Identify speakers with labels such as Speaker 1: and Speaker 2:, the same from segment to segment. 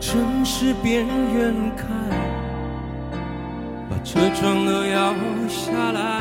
Speaker 1: 城市边缘开，把车窗都摇下来，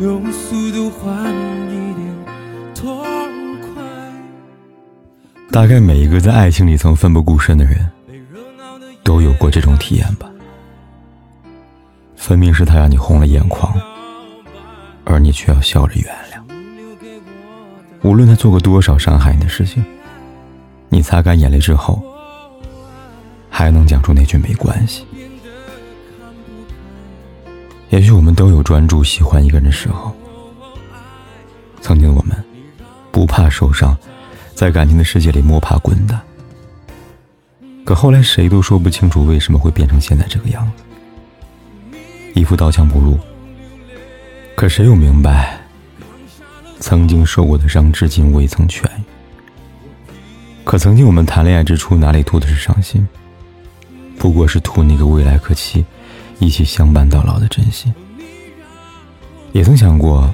Speaker 1: 用速度换一点痛快。
Speaker 2: 大概每一个在爱情里曾奋不顾身的人，都有过这种体验吧。分明是他让你红了眼眶，而你却要笑着原谅。无论他做过多少伤害你的事情。你擦干眼泪之后，还能讲出那句没关系？也许我们都有专注喜欢一个人的时候。曾经我们，不怕受伤，在感情的世界里摸爬滚打。可后来谁都说不清楚为什么会变成现在这个样子，一副刀枪不入。可谁又明白，曾经受过的伤，至今未曾痊愈。可曾经我们谈恋爱之初，哪里图的是伤心？不过是图那个未来可期、一起相伴到老的真心。也曾想过，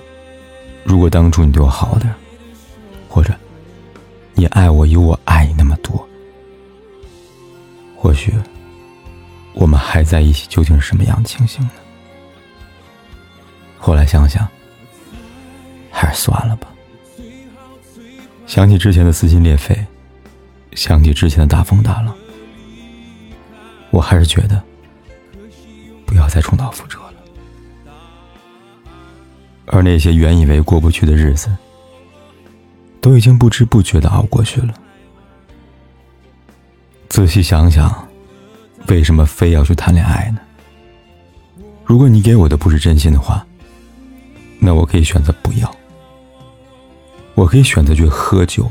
Speaker 2: 如果当初你对我好点，或者你爱我有我爱你那么多，或许我们还在一起，究竟是什么样的情形呢？后来想想，还是算了吧。想起之前的撕心裂肺。想起之前的大风大浪，我还是觉得不要再重蹈覆辙了。而那些原以为过不去的日子，都已经不知不觉的熬过去了。仔细想想，为什么非要去谈恋爱呢？如果你给我的不是真心的话，那我可以选择不要，我可以选择去喝酒。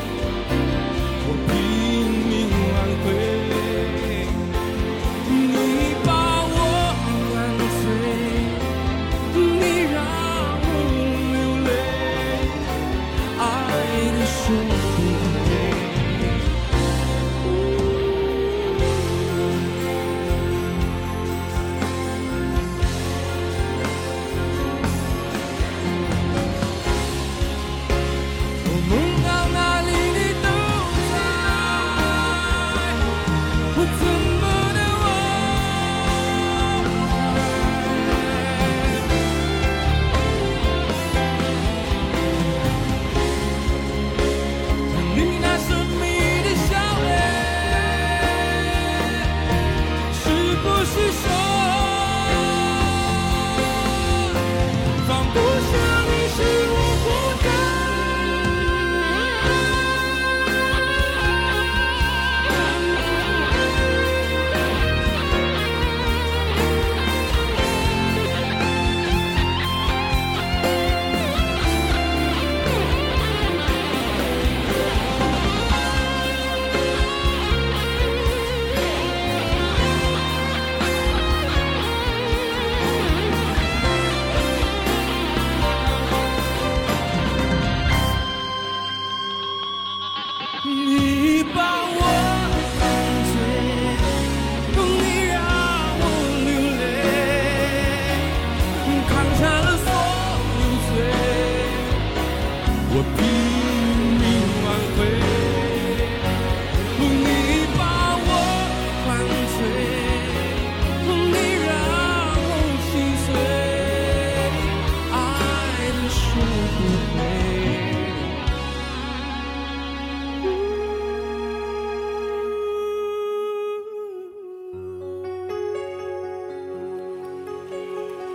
Speaker 2: 拼命挽回你把我灌醉你让我心碎爱的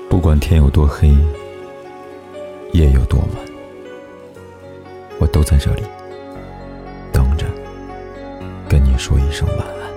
Speaker 2: 不不管天有多黑夜有多晚。我都在这里等着，跟你说一声晚安。